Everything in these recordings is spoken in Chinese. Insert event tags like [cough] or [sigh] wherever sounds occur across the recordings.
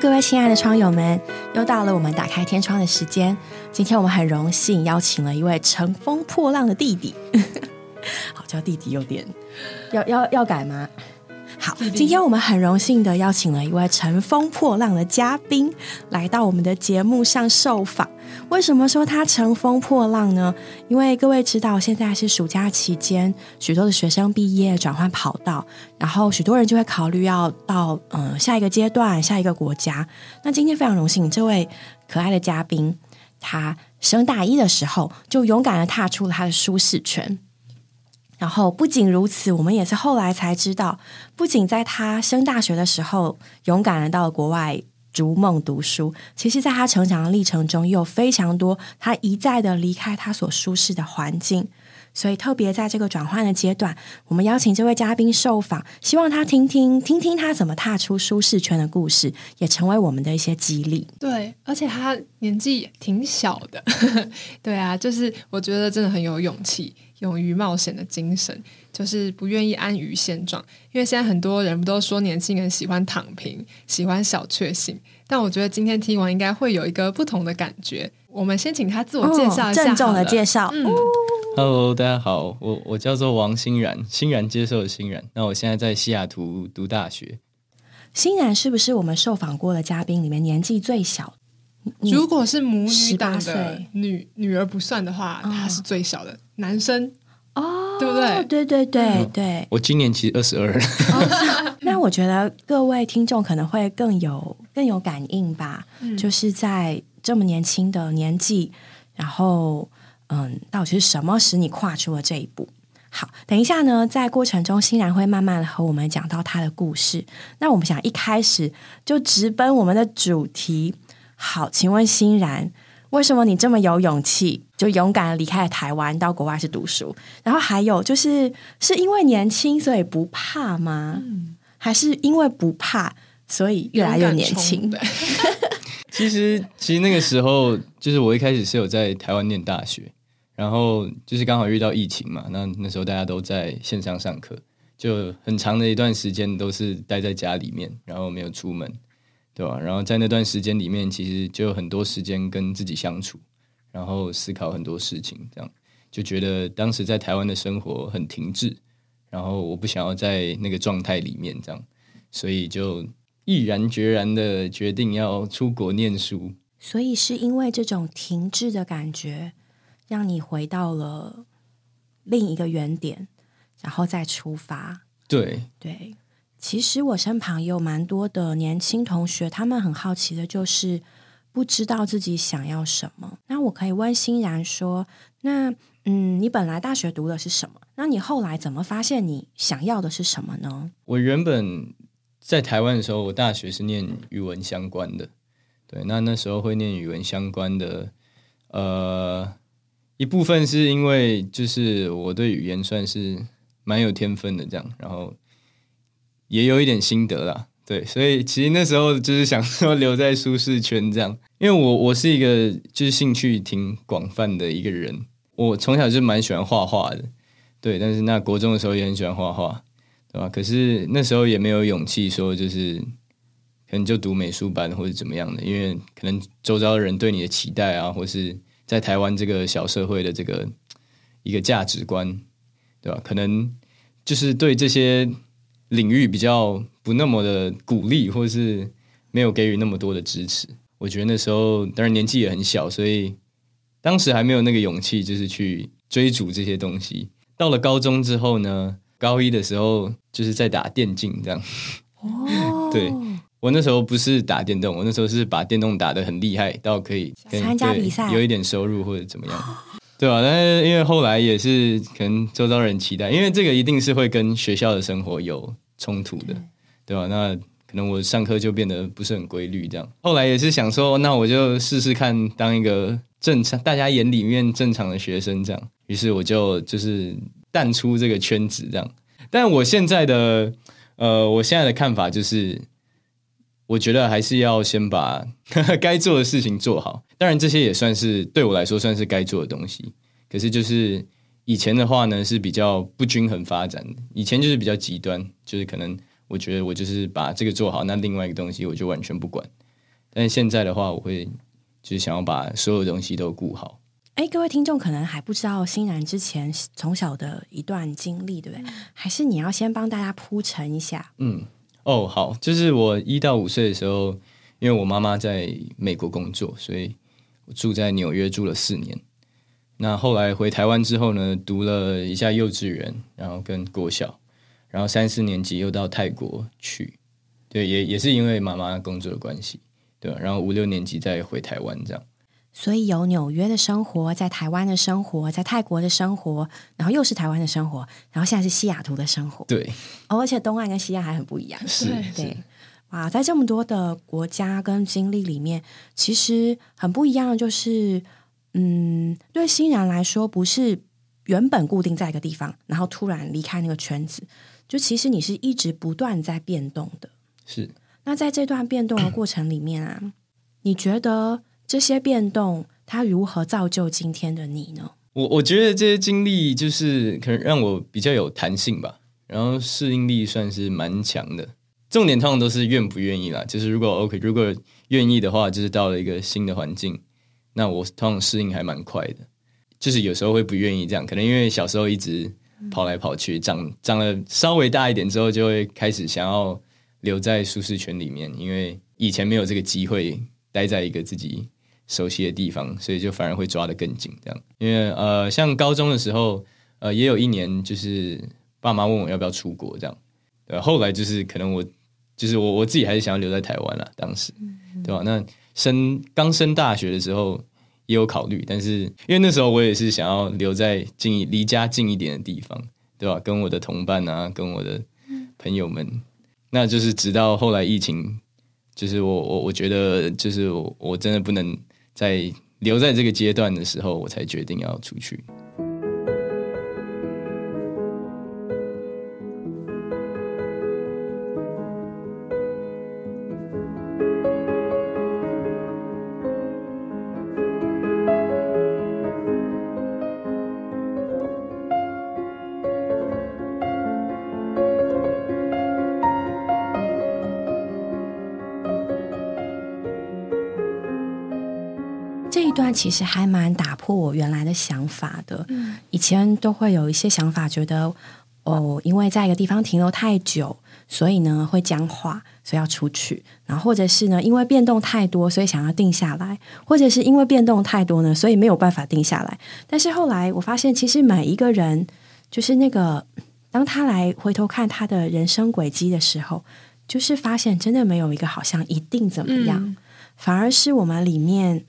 各位亲爱的窗友们，又到了我们打开天窗的时间。今天我们很荣幸邀请了一位乘风破浪的弟弟，[laughs] 好叫弟弟有点要要要改吗？好，今天我们很荣幸的邀请了一位乘风破浪的嘉宾来到我们的节目上受访。为什么说他乘风破浪呢？因为各位知道，现在是暑假期间，许多的学生毕业转换跑道，然后许多人就会考虑要到嗯下一个阶段、下一个国家。那今天非常荣幸，这位可爱的嘉宾，他升大一的时候就勇敢的踏出了他的舒适圈。然后不仅如此，我们也是后来才知道，不仅在他升大学的时候勇敢的到了国外逐梦读书，其实在他成长的历程中，有非常多他一再的离开他所舒适的环境。所以特别在这个转换的阶段，我们邀请这位嘉宾受访，希望他听听听听他怎么踏出舒适圈的故事，也成为我们的一些激励。对，而且他年纪挺小的，[laughs] 对啊，就是我觉得真的很有勇气。勇于冒险的精神，就是不愿意安于现状。因为现在很多人不都说年轻人喜欢躺平，喜欢小确幸。但我觉得今天听完应该会有一个不同的感觉。我们先请他自我介绍一下，郑重的介绍。嗯，Hello，大家好，我我叫做王欣然，欣然接受的欣然。那我现在在西雅图读大学。欣然是不是我们受访过的嘉宾里面年纪最小？如果是母女档的女女儿不算的话，她是最小的男生哦，对不对？对对对对。我今年其实二十二。[laughs] 那我觉得各位听众可能会更有更有感应吧，就是在这么年轻的年纪，然后嗯，到底是什么使你跨出了这一步？好，等一下呢，在过程中欣然会慢慢的和我们讲到他的故事。那我们想一开始就直奔我们的主题。好，请问欣然，为什么你这么有勇气，就勇敢的离开了台湾，到国外去读书？然后还有就是，是因为年轻所以不怕吗？还是因为不怕所以越来越年轻？[laughs] 其实，其实那个时候，就是我一开始是有在台湾念大学，然后就是刚好遇到疫情嘛，那那时候大家都在线上上课，就很长的一段时间都是待在家里面，然后没有出门。对吧？然后在那段时间里面，其实就有很多时间跟自己相处，然后思考很多事情，这样就觉得当时在台湾的生活很停滞，然后我不想要在那个状态里面，这样，所以就毅然决然的决定要出国念书。所以是因为这种停滞的感觉，让你回到了另一个原点，然后再出发。对对。其实我身旁也有蛮多的年轻同学，他们很好奇的就是不知道自己想要什么。那我可以问欣然说：“那嗯，你本来大学读的是什么？那你后来怎么发现你想要的是什么呢？”我原本在台湾的时候，我大学是念语文相关的。对，那那时候会念语文相关的，呃，一部分是因为就是我对语言算是蛮有天分的，这样，然后。也有一点心得啦，对，所以其实那时候就是想说留在舒适圈这样，因为我我是一个就是兴趣挺广泛的一个人，我从小就蛮喜欢画画的，对，但是那国中的时候也很喜欢画画，对吧？可是那时候也没有勇气说就是可能就读美术班或者怎么样的，因为可能周遭的人对你的期待啊，或是在台湾这个小社会的这个一个价值观，对吧？可能就是对这些。领域比较不那么的鼓励，或者是没有给予那么多的支持。我觉得那时候当然年纪也很小，所以当时还没有那个勇气，就是去追逐这些东西。到了高中之后呢，高一的时候就是在打电竞这样。哦，对我那时候不是打电动，我那时候是把电动打的很厉害，到可以参加比赛，有一点收入或者怎么样。对吧？但是因为后来也是可能周遭人期待，因为这个一定是会跟学校的生活有冲突的，对吧？那可能我上课就变得不是很规律，这样。后来也是想说，那我就试试看当一个正常大家眼里面正常的学生，这样。于是我就就是淡出这个圈子，这样。但我现在的呃，我现在的看法就是。我觉得还是要先把 [laughs] 该做的事情做好。当然，这些也算是对我来说算是该做的东西。可是，就是以前的话呢，是比较不均衡发展的。以前就是比较极端，就是可能我觉得我就是把这个做好，那另外一个东西我就完全不管。但是现在的话，我会就是想要把所有东西都顾好。哎，各位听众可能还不知道欣然之前从小的一段经历，对不对？还是你要先帮大家铺陈一下？嗯，哦，好，就是我一到五岁的时候，因为我妈妈在美国工作，所以我住在纽约住了四年。那后来回台湾之后呢，读了一下幼稚园，然后跟国小，然后三四年级又到泰国去，对，也也是因为妈妈工作的关系，对，然后五六年级再回台湾这样。所以有纽约的生活，在台湾的生活，在泰国的生活，然后又是台湾的生活，然后现在是西雅图的生活。对，而且东岸跟西岸还很不一样。是，对，哇，在这么多的国家跟经历里面，其实很不一样，就是嗯，对欣然来说，不是原本固定在一个地方，然后突然离开那个圈子，就其实你是一直不断在变动的。是，那在这段变动的过程里面啊，你觉得？这些变动，它如何造就今天的你呢？我我觉得这些经历就是可能让我比较有弹性吧，然后适应力算是蛮强的。重点通常都是愿不愿意啦，就是如果 OK，如果愿意的话，就是到了一个新的环境，那我通常适应还蛮快的。就是有时候会不愿意这样，可能因为小时候一直跑来跑去，长长了稍微大一点之后，就会开始想要留在舒适圈里面，因为以前没有这个机会待在一个自己。熟悉的地方，所以就反而会抓得更紧，这样。因为呃，像高中的时候，呃，也有一年就是爸妈问我要不要出国，这样。对，后来就是可能我就是我我自己还是想要留在台湾了，当时，对吧？那升刚升大学的时候也有考虑，但是因为那时候我也是想要留在近离家近一点的地方，对吧？跟我的同伴啊，跟我的朋友们，那就是直到后来疫情，就是我我我觉得就是我我真的不能。在留在这个阶段的时候，我才决定要出去。其实还蛮打破我原来的想法的。以前都会有一些想法，觉得哦，因为在一个地方停留太久，所以呢会僵化，所以要出去。然后或者是呢，因为变动太多，所以想要定下来；或者是因为变动太多呢，所以没有办法定下来。但是后来我发现，其实每一个人，就是那个当他来回头看他的人生轨迹的时候，就是发现真的没有一个好像一定怎么样，反而是我们里面。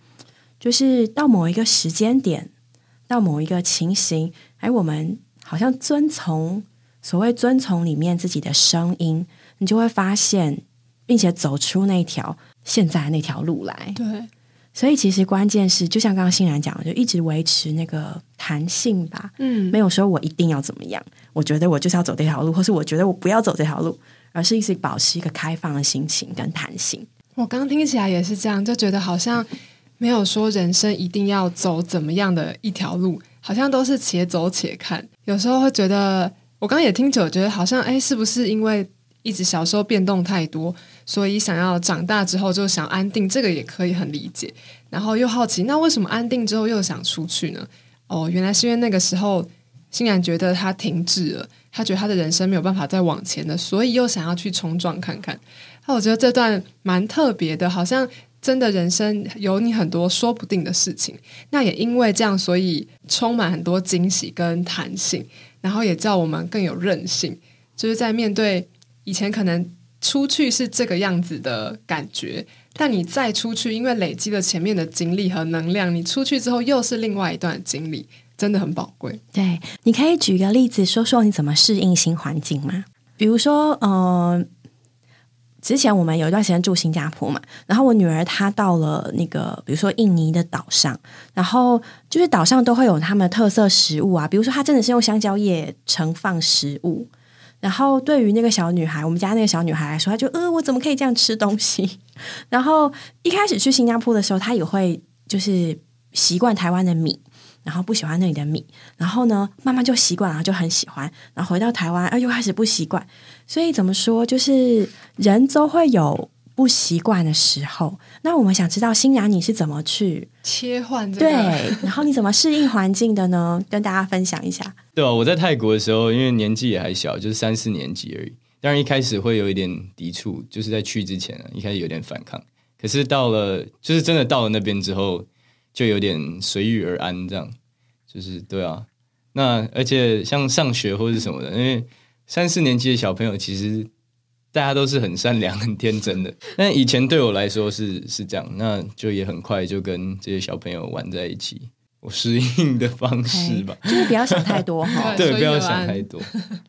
就是到某一个时间点，到某一个情形，哎，我们好像遵从所谓遵从里面自己的声音，你就会发现，并且走出那条现在那条路来。对，所以其实关键是，就像刚刚欣然讲的，就一直维持那个弹性吧。嗯，没有说我一定要怎么样，我觉得我就是要走这条路，或是我觉得我不要走这条路，而是一直保持一个开放的心情跟弹性。我刚听起来也是这样，就觉得好像。没有说人生一定要走怎么样的一条路，好像都是且走且看。有时候会觉得，我刚刚也听久，觉得好像哎，是不是因为一直小时候变动太多，所以想要长大之后就想安定？这个也可以很理解。然后又好奇，那为什么安定之后又想出去呢？哦，原来是因为那个时候欣然觉得他停滞了，他觉得他的人生没有办法再往前了，所以又想要去冲撞看看。那我觉得这段蛮特别的，好像。真的人生有你很多说不定的事情，那也因为这样，所以充满很多惊喜跟弹性，然后也叫我们更有韧性。就是在面对以前可能出去是这个样子的感觉，但你再出去，因为累积了前面的经历和能量，你出去之后又是另外一段经历，真的很宝贵。对，你可以举个例子说说你怎么适应新环境吗？比如说，嗯。之前我们有一段时间住新加坡嘛，然后我女儿她到了那个比如说印尼的岛上，然后就是岛上都会有他们的特色食物啊，比如说她真的是用香蕉叶盛放食物，然后对于那个小女孩，我们家那个小女孩来说，她就呃，我怎么可以这样吃东西？[laughs] 然后一开始去新加坡的时候，她也会就是习惯台湾的米，然后不喜欢那里的米，然后呢，慢慢就习惯了，就很喜欢，然后回到台湾，啊，又开始不习惯。所以怎么说，就是人都会有不习惯的时候。那我们想知道，欣然你是怎么去切换这对？，然后你怎么适应环境的呢？跟大家分享一下。对啊，我在泰国的时候，因为年纪也还小，就是三四年级而已。当然一开始会有一点抵触，就是在去之前啊，一开始有点反抗。可是到了，就是真的到了那边之后，就有点随遇而安，这样。就是对啊，那而且像上学或是什么的，因为三四年级的小朋友其实大家都是很善良、很天真的。[laughs] 但以前对我来说是是这样，那就也很快就跟这些小朋友玩在一起。我适应的方式吧，就是不要想太多 [laughs] 哈。对，不要想太多。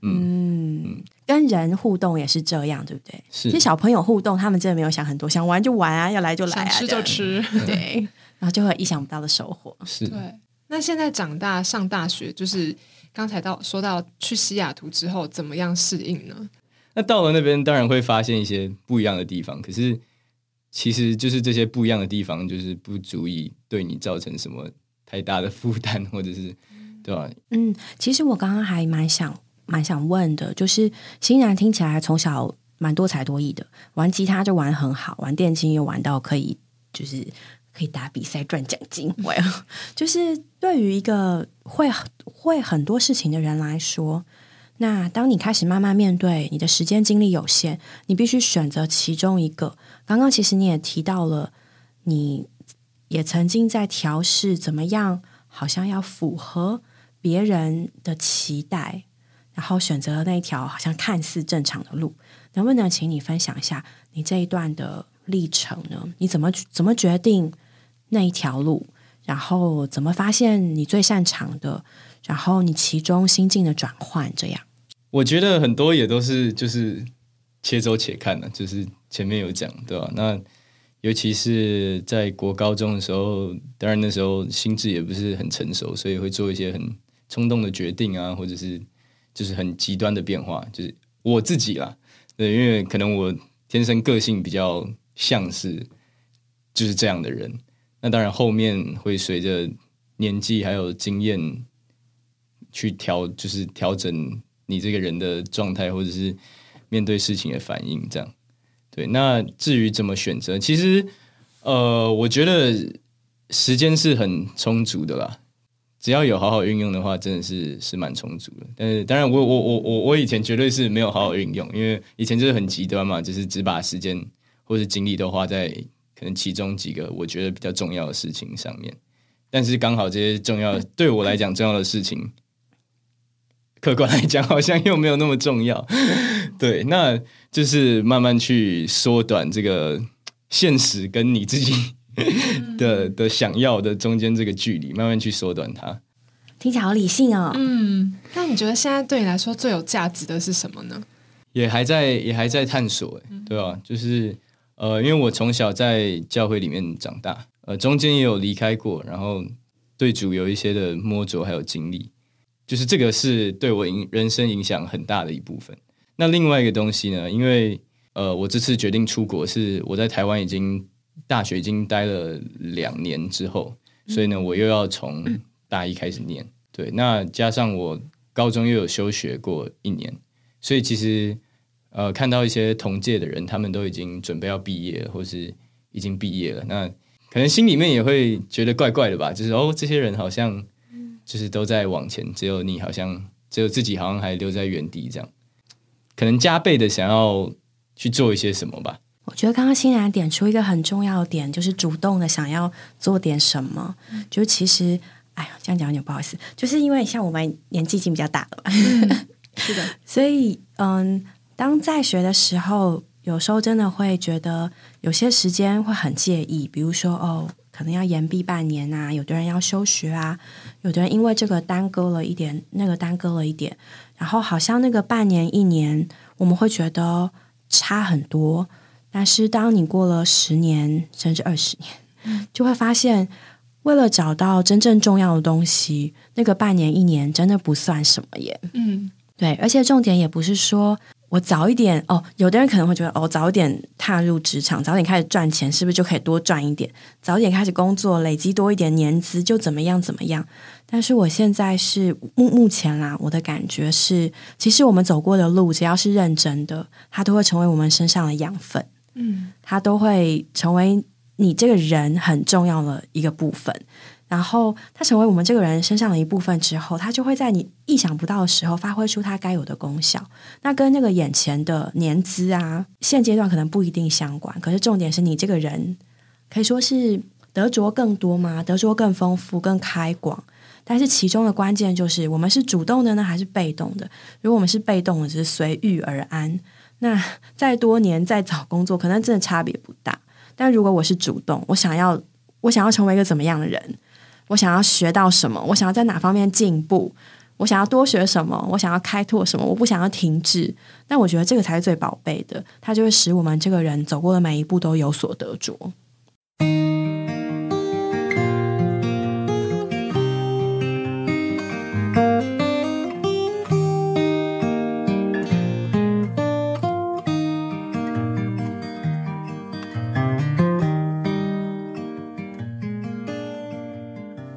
嗯，跟人互动也是这样，对不对？是其实小朋友互动，他们真的没有想很多，想玩就玩啊，要来就来啊，想吃就吃。对，然后就会有意想不到的收获。是对，那现在长大上大学，就是刚才到说到去西雅图之后，怎么样适应呢？那到了那边，当然会发现一些不一样的地方。可是，其实就是这些不一样的地方，就是不足以对你造成什么太大的负担，或者是对吧？嗯，其实我刚刚还蛮想蛮想问的，就是欣然听起来从小蛮多才多艺的，玩吉他就玩很好，玩电琴又玩到可以就是可以打比赛赚奖金。我就是对于一个会会很多事情的人来说，那当你开始慢慢面对你的时间精力有限，你必须选择其中一个。刚刚其实你也提到了，你也曾经在调试怎么样，好像要符合别人的期待，然后选择了那一条好像看似正常的路。能不能请你分享一下你这一段的历程呢？你怎么怎么决定那一条路？然后怎么发现你最擅长的？然后你其中心境的转换，这样。我觉得很多也都是就是且走且看的、就是前面有讲对吧？那尤其是在国高中的时候，当然那时候心智也不是很成熟，所以会做一些很冲动的决定啊，或者是就是很极端的变化。就是我自己啦，对，因为可能我天生个性比较像是就是这样的人。那当然后面会随着年纪还有经验去调，就是调整你这个人的状态，或者是面对事情的反应，这样。对，那至于怎么选择，其实呃，我觉得时间是很充足的啦。只要有好好运用的话，真的是是蛮充足的。但是当然我，我我我我以前绝对是没有好好运用，因为以前就是很极端嘛，就是只把时间或是精力都花在可能其中几个我觉得比较重要的事情上面。但是刚好这些重要对我来讲重要的事情，客观来讲好像又没有那么重要。[laughs] 对，那就是慢慢去缩短这个现实跟你自己的的想要的中间这个距离，慢慢去缩短它。听起来好理性哦。嗯，那你觉得现在对你来说最有价值的是什么呢？也还在也还在探索，欸对吧、就是呃，因为我从小在教会里面长大，呃，中间也有离开过，然后对主有一些的摸着还有经历，就是这个是对我影人生影响很大的一部分。那另外一个东西呢，因为呃，我这次决定出国是我在台湾已经大学已经待了两年之后，所以呢，我又要从大一开始念，对，那加上我高中又有休学过一年，所以其实呃，看到一些同届的人，他们都已经准备要毕业了，或是已经毕业了，那可能心里面也会觉得怪怪的吧，就是哦，这些人好像就是都在往前，只有你好像只有自己好像还留在原地这样，可能加倍的想要去做一些什么吧。我觉得刚刚欣然点出一个很重要的点，就是主动的想要做点什么。就其实，哎呀，这样讲有点不好意思，就是因为像我们年纪已经比较大了嘛，是的，[laughs] 所以嗯，当在学的时候，有时候真的会觉得有些时间会很介意，比如说哦，可能要延毕半年啊，有的人要休学啊，有的人因为这个耽搁了一点，那个耽搁了一点，然后好像那个半年一年，我们会觉得差很多。但是当你过了十年甚至二十年，就会发现，为了找到真正重要的东西，那个半年一年真的不算什么耶。嗯，对，而且重点也不是说我早一点哦，有的人可能会觉得哦，早一点踏入职场，早点开始赚钱，是不是就可以多赚一点？早点开始工作，累积多一点年资，就怎么样怎么样？但是我现在是目目前啦，我的感觉是，其实我们走过的路，只要是认真的，它都会成为我们身上的养分，嗯，它都会成为你这个人很重要的一个部分。然后，它成为我们这个人身上的一部分之后，它就会在你意想不到的时候发挥出它该有的功效。那跟那个眼前的年资啊，现阶段可能不一定相关。可是重点是你这个人可以说是得着更多吗？得着更丰富、更开广。但是其中的关键就是，我们是主动的呢，还是被动的？如果我们是被动的，只是随遇而安，那再多年再找工作，可能真的差别不大。但如果我是主动，我想要，我想要成为一个怎么样的人？我想要学到什么？我想要在哪方面进步？我想要多学什么？我想要开拓什么？我不想要停滞。但我觉得这个才是最宝贝的，它就会使我们这个人走过的每一步都有所得着。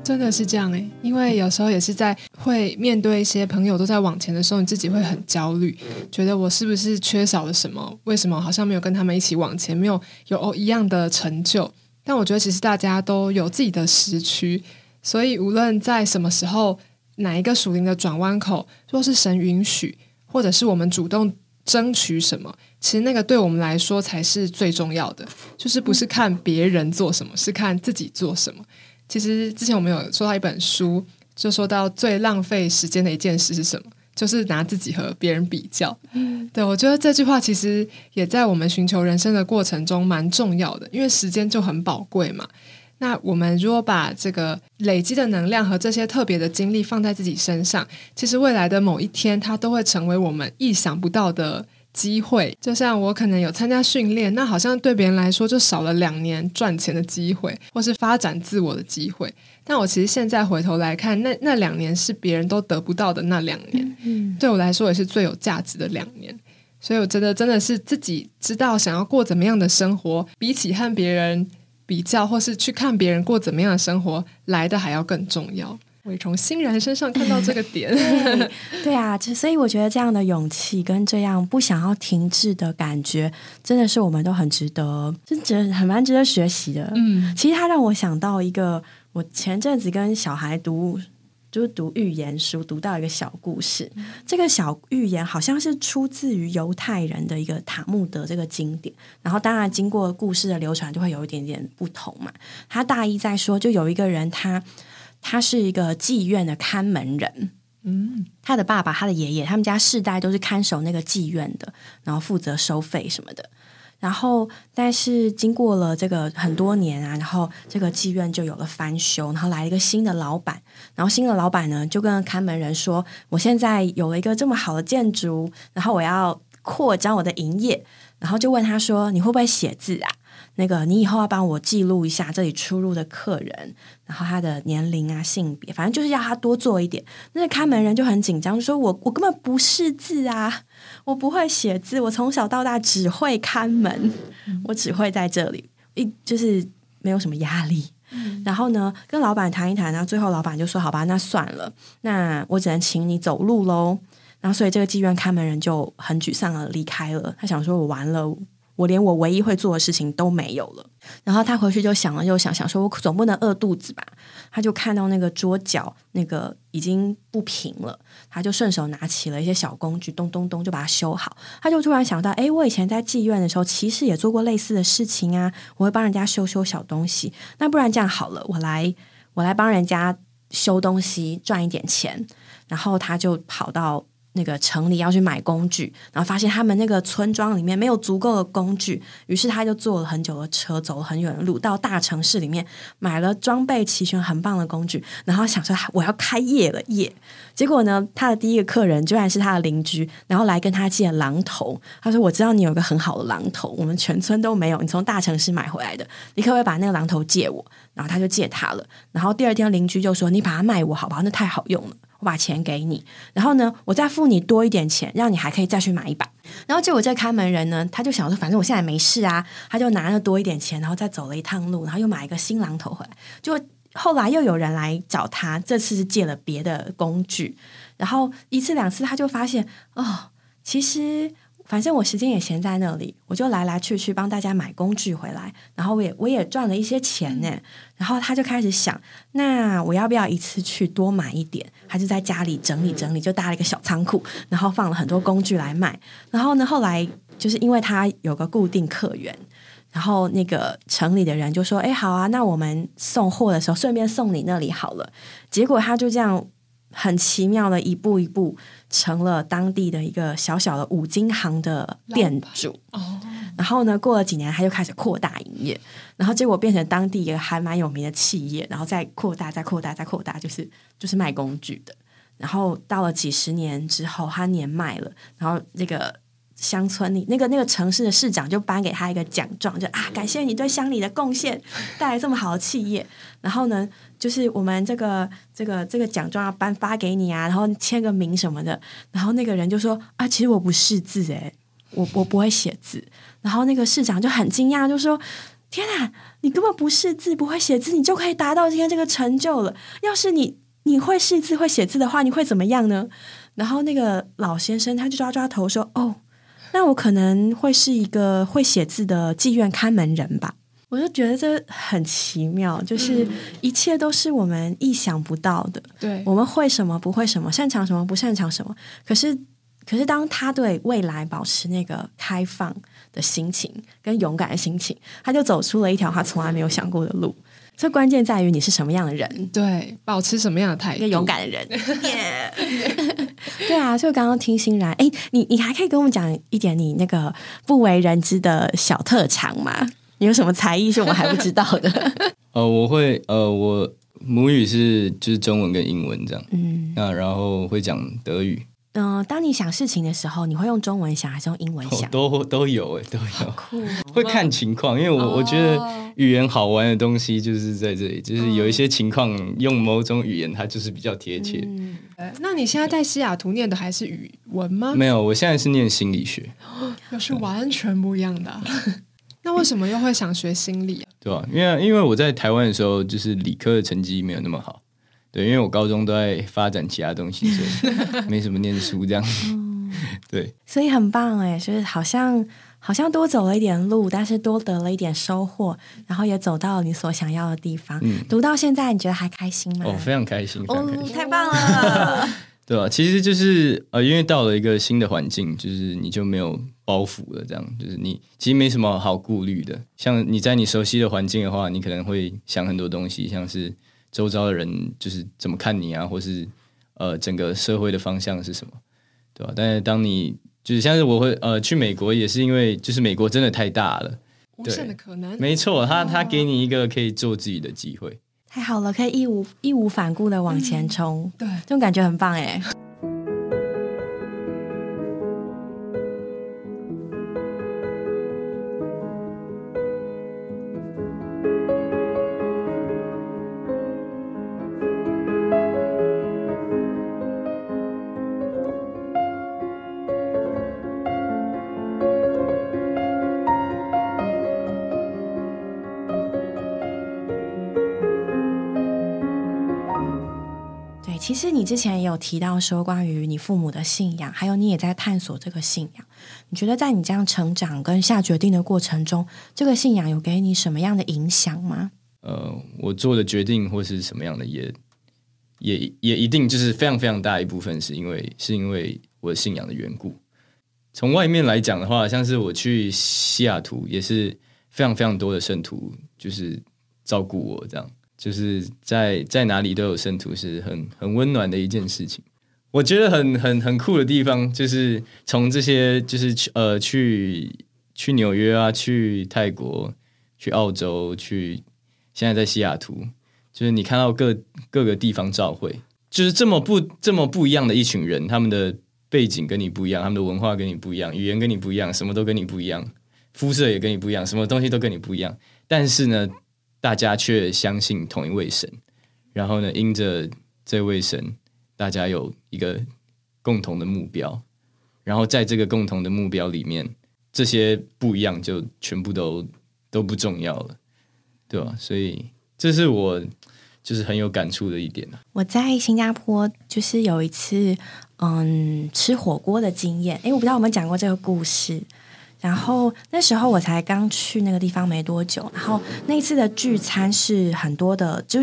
真的是这样诶，因为有时候也是在会面对一些朋友都在往前的时候，你自己会很焦虑，觉得我是不是缺少了什么？为什么好像没有跟他们一起往前，没有有一样的成就？但我觉得其实大家都有自己的时区，所以无论在什么时候，哪一个属灵的转弯口，若是神允许，或者是我们主动争取什么，其实那个对我们来说才是最重要的，就是不是看别人做什么，是看自己做什么。其实之前我们有说到一本书，就说到最浪费时间的一件事是什么？就是拿自己和别人比较。嗯，对我觉得这句话其实也在我们寻求人生的过程中蛮重要的，因为时间就很宝贵嘛。那我们如果把这个累积的能量和这些特别的经历放在自己身上，其实未来的某一天，它都会成为我们意想不到的。机会就像我可能有参加训练，那好像对别人来说就少了两年赚钱的机会，或是发展自我的机会。但我其实现在回头来看，那那两年是别人都得不到的那两年，嗯，对我来说也是最有价值的两年。所以我觉得真的是自己知道想要过怎么样的生活，比起和别人比较，或是去看别人过怎么样的生活来的还要更重要。我也从欣然身上看到这个点，[laughs] 对啊，所以我觉得这样的勇气跟这样不想要停滞的感觉，真的是我们都很值得，真值很蛮值得学习的。嗯，其实它让我想到一个，我前阵子跟小孩读，就是读寓言书，读到一个小故事。这个小寓言好像是出自于犹太人的一个塔木德这个经典，然后当然经过故事的流传，就会有一点点不同嘛。他大意在说，就有一个人他。他是一个妓院的看门人，嗯，他的爸爸、他的爷爷，他们家世代都是看守那个妓院的，然后负责收费什么的。然后，但是经过了这个很多年啊，然后这个妓院就有了翻修，然后来了一个新的老板，然后新的老板呢就跟看门人说：“我现在有了一个这么好的建筑，然后我要扩张我的营业。”然后就问他说：“你会不会写字啊？”那个，你以后要帮我记录一下这里出入的客人，然后他的年龄啊、性别，反正就是要他多做一点。那个看门人就很紧张，说：“我我根本不识字啊，我不会写字，我从小到大只会看门，我只会在这里，一就是没有什么压力。[laughs] ”然后呢，跟老板谈一谈，然后最后老板就说：“好吧，那算了，那我只能请你走路喽。”然后所以这个妓院看门人就很沮丧的离开了。他想说：“我完了。”我连我唯一会做的事情都没有了，然后他回去就想了又想，想说我总不能饿肚子吧？他就看到那个桌角那个已经不平了，他就顺手拿起了一些小工具，咚咚咚就把它修好。他就突然想到，哎，我以前在妓院的时候，其实也做过类似的事情啊，我会帮人家修修小东西。那不然这样好了，我来我来帮人家修东西赚一点钱。然后他就跑到。那个城里要去买工具，然后发现他们那个村庄里面没有足够的工具，于是他就坐了很久的车，走了很远的路，到大城市里面买了装备齐全、很棒的工具，然后想说我要开业了业。结果呢，他的第一个客人居然是他的邻居，然后来跟他借榔头。他说：“我知道你有一个很好的榔头，我们全村都没有，你从大城市买回来的，你可不可以把那个榔头借我？”然后他就借他了。然后第二天邻居就说：“你把它卖我好不好？那太好用了。”我把钱给你，然后呢，我再付你多一点钱，让你还可以再去买一把。然后结果这看门人呢，他就想说，反正我现在没事啊，他就拿了多一点钱，然后再走了一趟路，然后又买一个新榔头回来。就后来又有人来找他，这次是借了别的工具，然后一次两次他就发现，哦，其实。反正我时间也闲在那里，我就来来去去帮大家买工具回来，然后我也我也赚了一些钱呢。然后他就开始想，那我要不要一次去多买一点？他就在家里整理整理，就搭了一个小仓库，然后放了很多工具来卖。然后呢，后来就是因为他有个固定客源，然后那个城里的人就说：“哎，好啊，那我们送货的时候顺便送你那里好了。”结果他就这样。很奇妙的，一步一步成了当地的一个小小的五金行的店主。哦，然后呢，过了几年，他就开始扩大营业，然后结果变成当地一个还蛮有名的企业，然后再扩大，再扩大，再扩大，就是就是卖工具的。然后到了几十年之后，他年迈了，然后那个。乡村里那个那个城市的市长就颁给他一个奖状，就啊，感谢你对乡里的贡献，带来这么好的企业。[laughs] 然后呢，就是我们这个这个这个奖状要颁发给你啊，然后签个名什么的。然后那个人就说啊，其实我不识字诶，我我不会写字。然后那个市长就很惊讶，就说天啊，你根本不识字，不会写字，你就可以达到今天这个成就了。要是你你会识字会写字的话，你会怎么样呢？然后那个老先生他就抓抓头说哦。那我可能会是一个会写字的妓院看门人吧，我就觉得这很奇妙，就是一切都是我们意想不到的。对，我们会什么，不会什么，擅长什么，不擅长什么。可是，可是当他对未来保持那个开放的心情跟勇敢的心情，他就走出了一条他从来没有想过的路。这关键在于你是什么样的人，对，保持什么样的态度，一个勇敢的人。[laughs] 对啊，所以刚刚听欣然，哎，你你还可以跟我们讲一点你那个不为人知的小特长吗？你有什么才艺是我们还不知道的？[laughs] 呃，我会，呃，我母语是就是中文跟英文这样，嗯，那然后会讲德语。嗯，当你想事情的时候，你会用中文想还是用英文想？都都有哎，都有，[laughs] 会看情况，因为我我觉得。语言好玩的东西就是在这里，就是有一些情况用某种语言，它就是比较贴切。嗯，那你现在在西雅图念的还是语文吗？没有，我现在是念心理学，又是完全不一样的。[laughs] 那为什么又会想学心理啊？对吧？因为因为我在台湾的时候，就是理科的成绩没有那么好。对，因为我高中都在发展其他东西，所以 [laughs] 没什么念书这样。[laughs] 对，所以很棒哎，就是好像。好像多走了一点路，但是多得了一点收获，然后也走到了你所想要的地方。读到现在，你觉得还开心吗？哦，非常开心，哦，太棒了，[laughs] 对吧？其实就是呃，因为到了一个新的环境，就是你就没有包袱了，这样就是你其实没什么好顾虑的。像你在你熟悉的环境的话，你可能会想很多东西，像是周遭的人就是怎么看你啊，或是呃整个社会的方向是什么，对吧？但是当你就是像是我会呃去美国也是因为就是美国真的太大了，无限的可能。没错，他他给你一个可以做自己的机会，太好了，可以义无义无反顾的往前冲，对，这种感觉很棒哎。其实你之前也有提到说，关于你父母的信仰，还有你也在探索这个信仰。你觉得在你这样成长跟下决定的过程中，这个信仰有给你什么样的影响吗？呃，我做的决定或是什么样的，也也也一定就是非常非常大一部分，是因为是因为我信仰的缘故。从外面来讲的话，像是我去西雅图，也是非常非常多的圣徒，就是照顾我这样。就是在在哪里都有圣徒，是很很温暖的一件事情。我觉得很很很酷的地方，就是从这些就是去呃去去纽约啊，去泰国，去澳洲，去现在在西雅图，就是你看到各各个地方照会，就是这么不这么不一样的一群人，他们的背景跟你不一样，他们的文化跟你不一样，语言跟你不一样，什么都跟你不一样，肤色也跟你不一样，什么东西都跟你不一样，但是呢。大家却相信同一位神，然后呢，因着这位神大家有一个共同的目标，然后在这个共同的目标里面，这些不一样就全部都都不重要了，对吧？所以这是我就是很有感触的一点啊。我在新加坡就是有一次，嗯，吃火锅的经验。诶，我不知道有没有讲过这个故事。然后那时候我才刚去那个地方没多久，然后那次的聚餐是很多的，就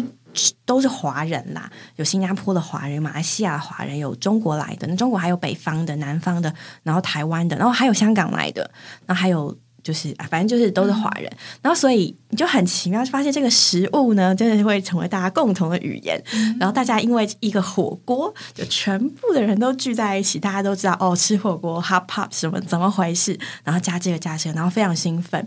都是华人啦，有新加坡的华人、马来西亚华人，有中国来的，那中国还有北方的、南方的，然后台湾的，然后还有香港来的，然后还有。就是，反正就是都是华人，然后所以你就很奇妙，就发现这个食物呢，真的是会成为大家共同的语言。然后大家因为一个火锅，就全部的人都聚在一起，大家都知道哦，吃火锅 hop hop 什么怎么回事，然后加这个加这个，然后非常兴奋。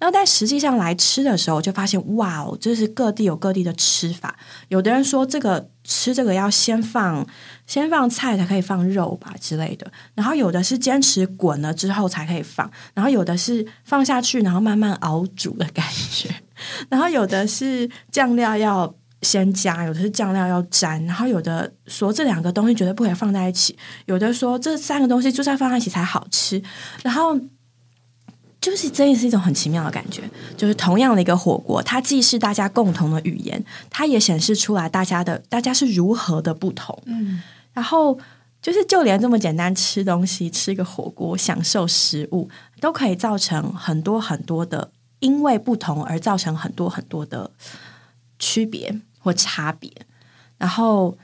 然后但实际上来吃的时候，就发现哇哦，就是各地有各地的吃法。有的人说这个。吃这个要先放先放菜才可以放肉吧之类的，然后有的是坚持滚了之后才可以放，然后有的是放下去然后慢慢熬煮的感觉，[laughs] 然后有的是酱料要先加，有的是酱料要沾，然后有的说这两个东西绝对不可以放在一起，有的说这三个东西就是要放在一起才好吃，然后。就是真的是一种很奇妙的感觉，就是同样的一个火锅，它既是大家共同的语言，它也显示出来大家的大家是如何的不同。嗯，然后就是就连这么简单吃东西，吃个火锅，享受食物，都可以造成很多很多的，因为不同而造成很多很多的区别或差别。然后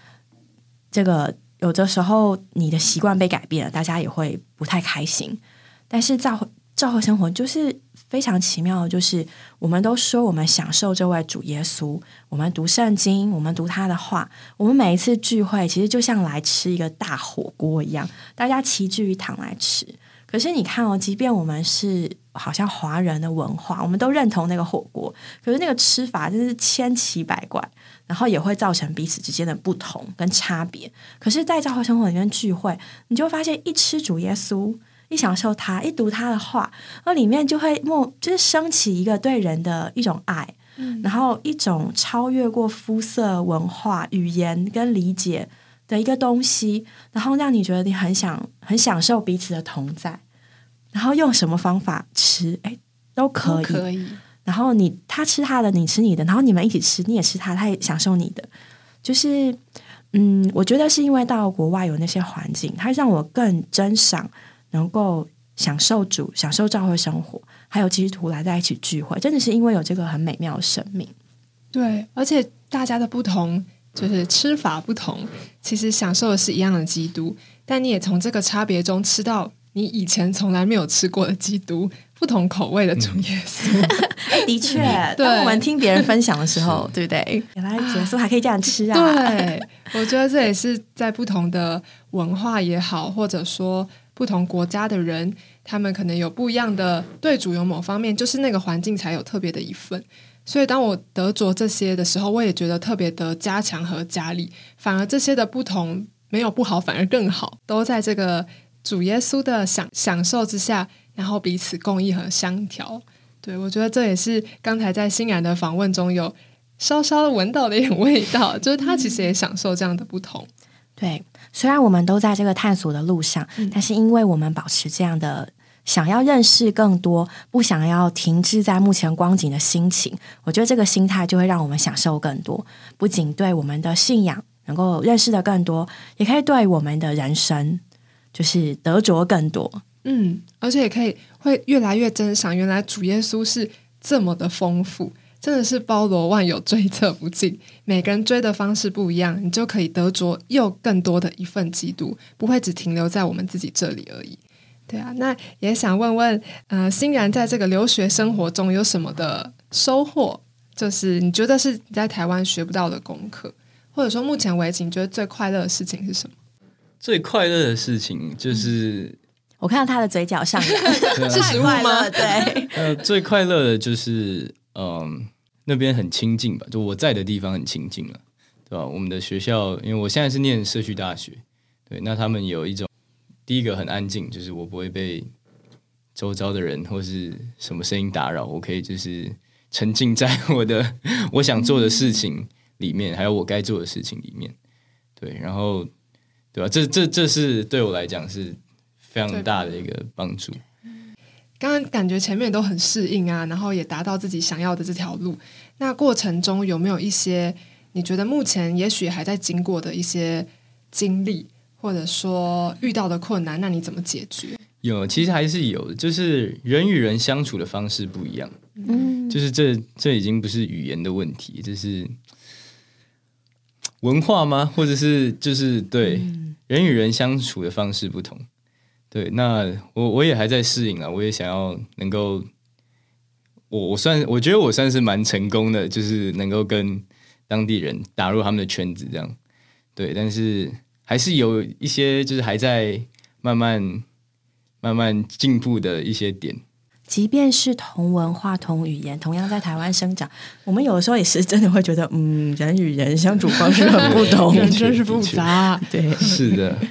这个有的时候你的习惯被改变了，大家也会不太开心，但是在。教会生活就是非常奇妙的，就是我们都说我们享受这位主耶稣，我们读圣经，我们读他的话，我们每一次聚会其实就像来吃一个大火锅一样，大家齐聚一堂来吃。可是你看哦，即便我们是好像华人的文化，我们都认同那个火锅，可是那个吃法真是千奇百怪，然后也会造成彼此之间的不同跟差别。可是，在教会生活里面聚会，你就发现一吃主耶稣。一享受他，一读他的话，那里面就会默就是升起一个对人的一种爱，然后一种超越过肤色、文化、语言跟理解的一个东西，然后让你觉得你很想很享受彼此的同在，然后用什么方法吃，哎，都可以，可以。然后你他吃他的，你吃你的，然后你们一起吃，你也吃他，他也享受你的，就是嗯，我觉得是因为到国外有那些环境，它让我更珍赏。能够享受主、享受教会生活，还有基督徒来在一起聚会，真的是因为有这个很美妙的生命。对，而且大家的不同，就是吃法不同，其实享受的是一样的基督，但你也从这个差别中吃到你以前从来没有吃过的基督，不同口味的主耶稣。[laughs] 的确，[laughs] 当我们听别人分享的时候，[laughs] 对不对？原来耶稣还可以这样吃啊！对，我觉得这也是在不同的文化也好，或者说。不同国家的人，他们可能有不一样的对主有某方面，就是那个环境才有特别的一份。所以当我得着这些的时候，我也觉得特别的加强和加力。反而这些的不同没有不好，反而更好，都在这个主耶稣的享享受之下，然后彼此共益和相调。对我觉得这也是刚才在欣然的访问中有稍稍闻到的一点味道，就是他其实也享受这样的不同。对。虽然我们都在这个探索的路上，但是因为我们保持这样的想要认识更多，不想要停滞在目前光景的心情，我觉得这个心态就会让我们享受更多。不仅对我们的信仰能够认识的更多，也可以对我们的人生就是得着更多。嗯，而且也可以会越来越珍赏，原来主耶稣是这么的丰富。真的是包罗万有，追测不尽。每个人追的方式不一样，你就可以得着又更多的一份基督，不会只停留在我们自己这里而已。对啊，那也想问问，呃，欣然在这个留学生活中有什么的收获？就是你觉得是你在台湾学不到的功课，或者说目前为止你觉得最快乐的事情是什么？最快乐的事情就是我看到他的嘴角上 [laughs] [laughs] 是食物吗？对，[laughs] 呃，最快乐的就是。嗯，那边很清静吧？就我在的地方很清静了，对吧？我们的学校，因为我现在是念社区大学，对，那他们有一种第一个很安静，就是我不会被周遭的人或是什么声音打扰，我可以就是沉浸在我的我想做的事情里面，还有我该做的事情里面，对。然后对吧？这这这是对我来讲是非常大的一个帮助。刚刚感觉前面都很适应啊，然后也达到自己想要的这条路。那过程中有没有一些你觉得目前也许还在经过的一些经历，或者说遇到的困难？那你怎么解决？有，其实还是有，就是人与人相处的方式不一样。嗯，就是这这已经不是语言的问题，这是文化吗？或者是就是对人与人相处的方式不同。对，那我我也还在适应啊，我也想要能够，我我算我觉得我算是蛮成功的，就是能够跟当地人打入他们的圈子，这样。对，但是还是有一些就是还在慢慢慢慢进步的一些点。即便是同文化、同语言，同样在台湾生长，我们有的时候也是真的会觉得，嗯，人与人相处方式很不同，[laughs] 人真是复杂。对，是的。[laughs]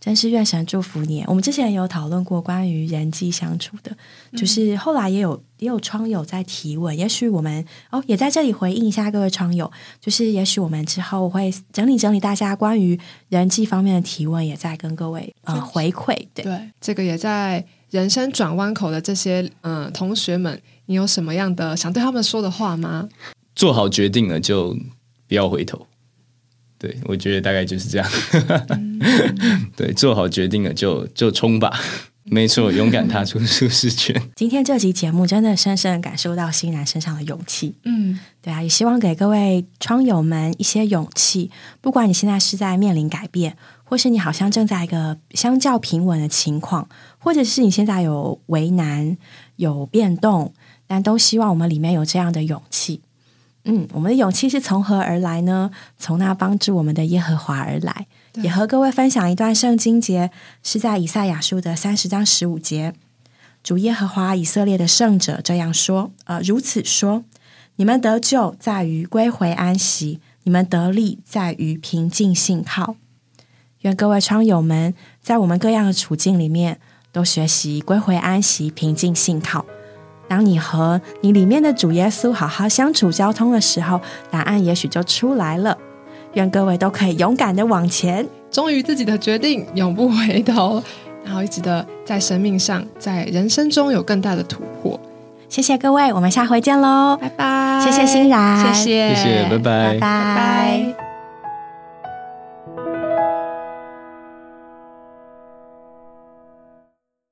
真是愿神祝福你。我们之前有讨论过关于人际相处的，就是后来也有也有窗友在提问，也许我们哦也在这里回应一下各位窗友，就是也许我们之后会整理整理大家关于人际方面的提问，也在跟各位呃回馈。对，这个也在人生转弯口的这些嗯同学们，你有什么样的想对他们说的话吗？做好决定了就不要回头。对，我觉得大概就是这样。[laughs] 对，做好决定了就就冲吧，[laughs] 没错，勇敢踏出舒适圈。今天这集节目真的深深感受到欣然身上的勇气。嗯，对啊，也希望给各位窗友们一些勇气。不管你现在是在面临改变，或是你好像正在一个相较平稳的情况，或者是你现在有为难、有变动，但都希望我们里面有这样的勇气。嗯，我们的勇气是从何而来呢？从那帮助我们的耶和华而来。也和各位分享一段圣经节，是在以赛亚书的三十章十五节。主耶和华以色列的圣者这样说：呃，如此说，你们得救在于归回安息，你们得力在于平静信靠。愿各位窗友们在我们各样的处境里面，都学习归回安息，平静信靠。当你和你里面的主耶稣好好相处、交通的时候，答案也许就出来了。愿各位都可以勇敢的往前，忠于自己的决定，永不回头，然后一直的在生命上、在人生中有更大的突破。谢谢各位，我们下回见喽，拜拜！谢谢欣然，谢谢，谢谢，拜拜，拜拜。